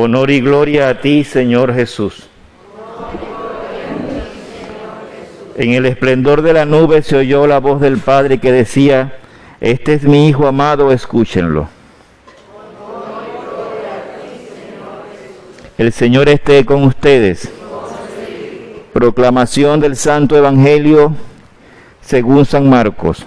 Honor y gloria a ti, Señor Jesús. En el esplendor de la nube se oyó la voz del Padre que decía, Este es mi Hijo amado, escúchenlo. El Señor esté con ustedes. Proclamación del Santo Evangelio según San Marcos.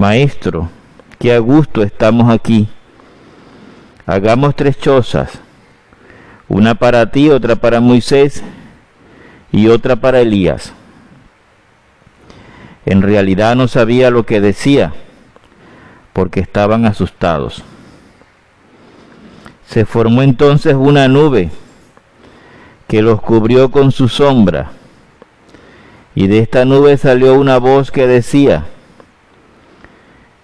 Maestro, qué a gusto estamos aquí. Hagamos tres chozas, una para ti, otra para Moisés y otra para Elías. En realidad no sabía lo que decía, porque estaban asustados. Se formó entonces una nube que los cubrió con su sombra, y de esta nube salió una voz que decía,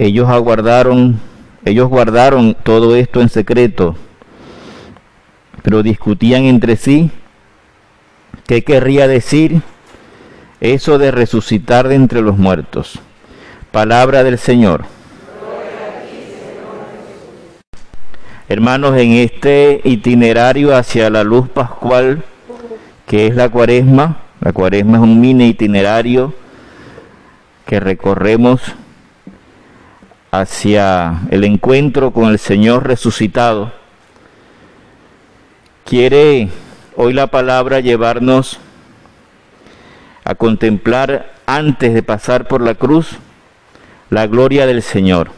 Ellos aguardaron, ellos guardaron todo esto en secreto pero discutían entre sí qué querría decir eso de resucitar de entre los muertos. Palabra del Señor. Hermanos, en este itinerario hacia la luz pascual, que es la cuaresma, la cuaresma es un mini itinerario que recorremos hacia el encuentro con el Señor resucitado Quiere hoy la palabra llevarnos a contemplar antes de pasar por la cruz la gloria del Señor.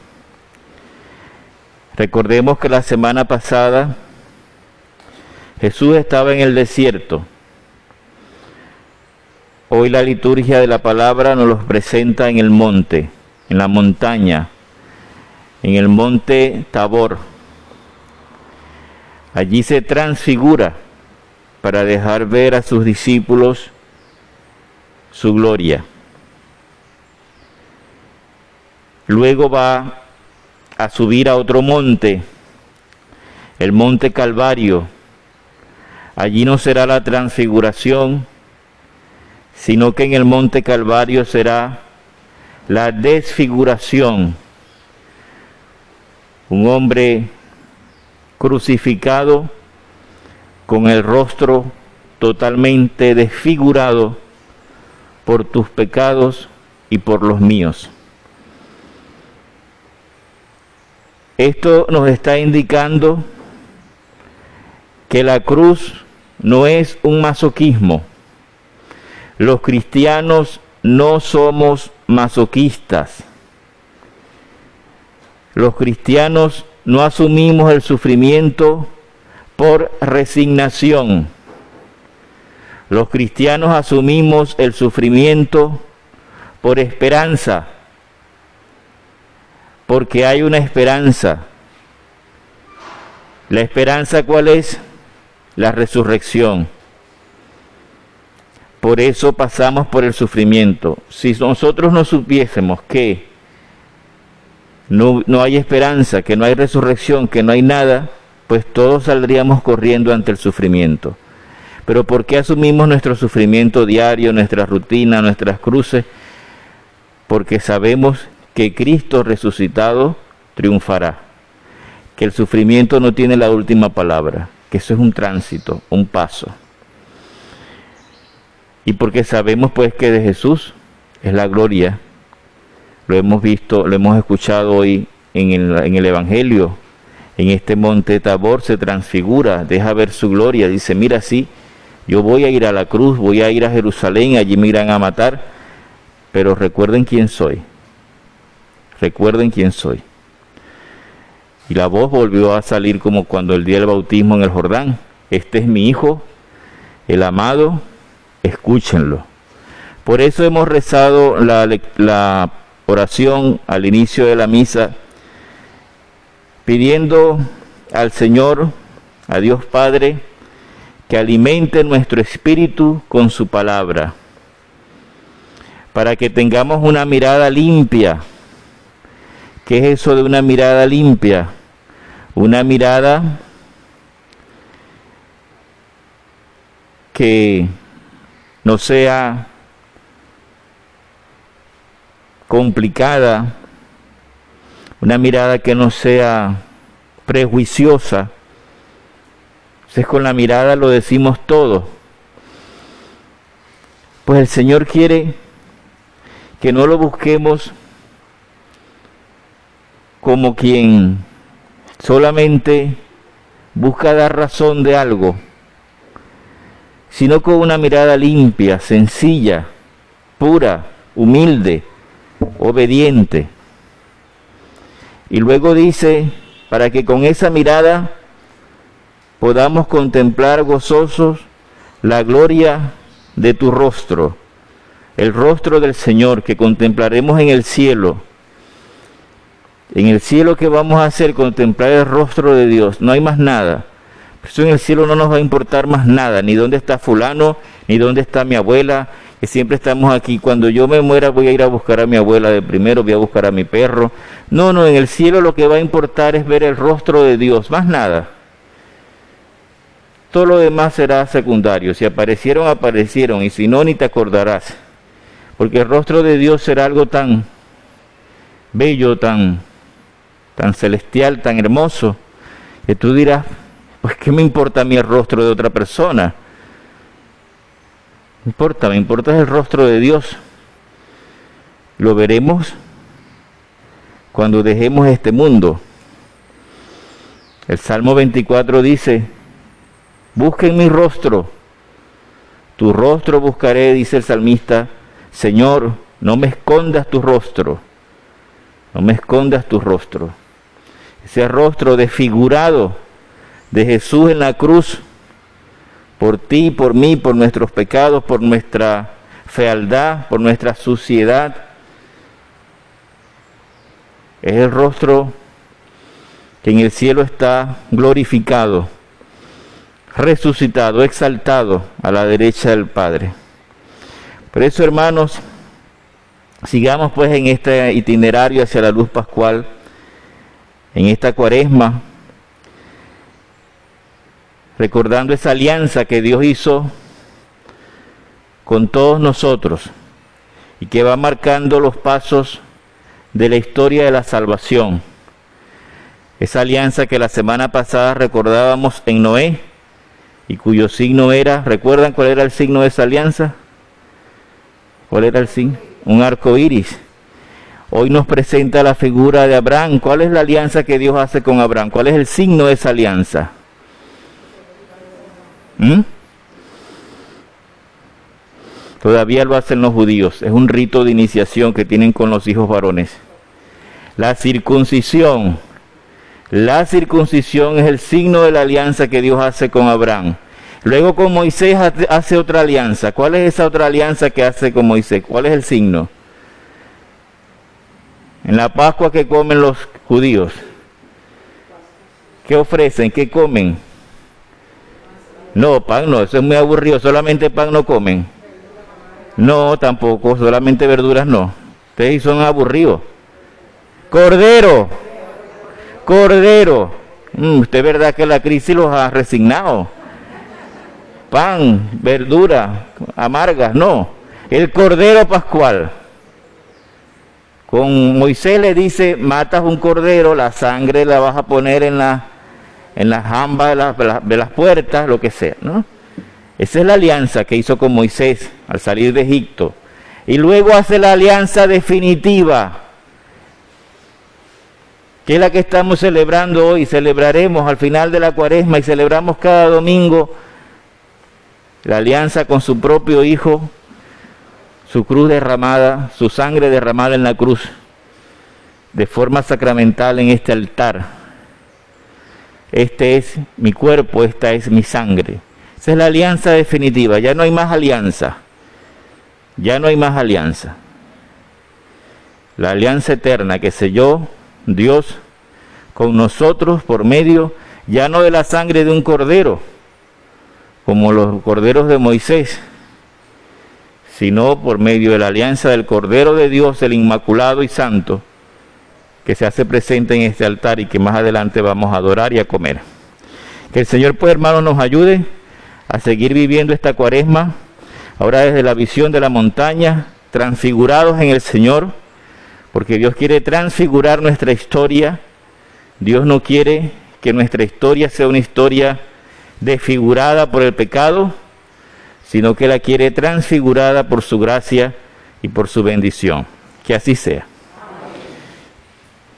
Recordemos que la semana pasada Jesús estaba en el desierto. Hoy la liturgia de la palabra nos los presenta en el monte, en la montaña, en el monte Tabor. Allí se transfigura para dejar ver a sus discípulos su gloria. Luego va a subir a otro monte, el monte Calvario. Allí no será la transfiguración, sino que en el monte Calvario será la desfiguración. Un hombre crucificado con el rostro totalmente desfigurado por tus pecados y por los míos. Esto nos está indicando que la cruz no es un masoquismo. Los cristianos no somos masoquistas. Los cristianos no asumimos el sufrimiento por resignación. Los cristianos asumimos el sufrimiento por esperanza, porque hay una esperanza. ¿La esperanza cuál es? La resurrección. Por eso pasamos por el sufrimiento. Si nosotros no supiésemos que no, no hay esperanza, que no hay resurrección, que no hay nada, pues todos saldríamos corriendo ante el sufrimiento. Pero ¿por qué asumimos nuestro sufrimiento diario, nuestra rutina, nuestras cruces? Porque sabemos que Cristo resucitado triunfará, que el sufrimiento no tiene la última palabra, que eso es un tránsito, un paso. Y porque sabemos pues que de Jesús es la gloria lo hemos visto, lo hemos escuchado hoy en el, Evangelio, en este monte Tabor se transfigura, deja ver su gloria, dice, mira, sí, yo voy a ir a la cruz, voy a ir a Jerusalén, allí me irán a matar, pero recuerden quién soy, recuerden quién soy. Y la voz volvió a salir como cuando el día del bautismo en el Jordán, este es mi hijo, el amado, escúchenlo. Por eso hemos rezado la, la oración al inicio de la misa, pidiendo al Señor, a Dios Padre, que alimente nuestro espíritu con su palabra, para que tengamos una mirada limpia. ¿Qué es eso de una mirada limpia? Una mirada que no sea complicada, una mirada que no sea prejuiciosa. Entonces con la mirada lo decimos todo. Pues el Señor quiere que no lo busquemos como quien solamente busca dar razón de algo, sino con una mirada limpia, sencilla, pura, humilde, obediente. Y luego dice, para que con esa mirada podamos contemplar gozosos la gloria de tu rostro, el rostro del Señor que contemplaremos en el cielo. En el cielo que vamos a hacer, contemplar el rostro de Dios, no hay más nada. Eso en el cielo no nos va a importar más nada, ni dónde está fulano, ni dónde está mi abuela, siempre estamos aquí. Cuando yo me muera voy a ir a buscar a mi abuela de primero, voy a buscar a mi perro. No, no, en el cielo lo que va a importar es ver el rostro de Dios, más nada. Todo lo demás será secundario. Si aparecieron, aparecieron, y si no, ni te acordarás. Porque el rostro de Dios será algo tan bello, tan, tan celestial, tan hermoso, que tú dirás, pues ¿qué me importa a el rostro de otra persona? No importa, me importa el rostro de Dios. Lo veremos cuando dejemos este mundo. El Salmo 24 dice, busquen mi rostro, tu rostro buscaré, dice el salmista, Señor, no me escondas tu rostro, no me escondas tu rostro. Ese rostro desfigurado de Jesús en la cruz por ti, por mí, por nuestros pecados, por nuestra fealdad, por nuestra suciedad. Es el rostro que en el cielo está glorificado, resucitado, exaltado a la derecha del Padre. Por eso, hermanos, sigamos pues en este itinerario hacia la luz pascual, en esta cuaresma, recordando esa alianza que Dios hizo con todos nosotros y que va marcando los pasos de la historia de la salvación. Esa alianza que la semana pasada recordábamos en Noé y cuyo signo era, ¿recuerdan cuál era el signo de esa alianza? ¿Cuál era el signo? Un arco iris. Hoy nos presenta la figura de Abraham. ¿Cuál es la alianza que Dios hace con Abraham? ¿Cuál es el signo de esa alianza? ¿Mm? Todavía lo hacen los judíos. Es un rito de iniciación que tienen con los hijos varones. La circuncisión. La circuncisión es el signo de la alianza que Dios hace con Abraham. Luego con Moisés hace otra alianza. ¿Cuál es esa otra alianza que hace con Moisés? ¿Cuál es el signo? En la Pascua que comen los judíos. ¿Qué ofrecen? ¿Qué comen? No, pan no, eso es muy aburrido, solamente pan no comen. No, tampoco, solamente verduras no. Ustedes son aburridos. Cordero, cordero. Mm, usted es verdad que la crisis los ha resignado. Pan, verdura, amargas, no. El cordero pascual. Con Moisés le dice, matas un cordero, la sangre la vas a poner en la en las jambas de, las puertas, lo que sea, ¿no? Esa es la alianza que hizo con Moisés al salir de Egipto. Y luego hace la alianza definitiva que es la que estamos celebrando hoy, celebraremos al final de la cuaresma y celebramos cada domingo la alianza con su propio Hijo, su cruz derramada, su sangre derramada en la cruz, de forma sacramental en este altar. Este es mi cuerpo, esta es mi sangre. Esa es la alianza definitiva, ya no hay más alianza, ya no hay más alianza. La alianza eterna que selló Dios con nosotros por medio ya no de la sangre de un cordero, como los corderos de Moisés, sino por medio de la alianza del Cordero de Dios, el Inmaculado y Santo, que se hace presente en este altar y que más adelante vamos a adorar y a comer. Que el Señor, pues hermano, nos ayude a seguir viviendo esta cuaresma, ahora desde la visión de la montaña, transfigurados en el Señor, porque Dios quiere transfigurar nuestra historia, Dios no quiere que nuestra historia sea una historia desfigurada por el pecado, sino que la quiere transfigurada por su gracia y por su bendición. Que así sea.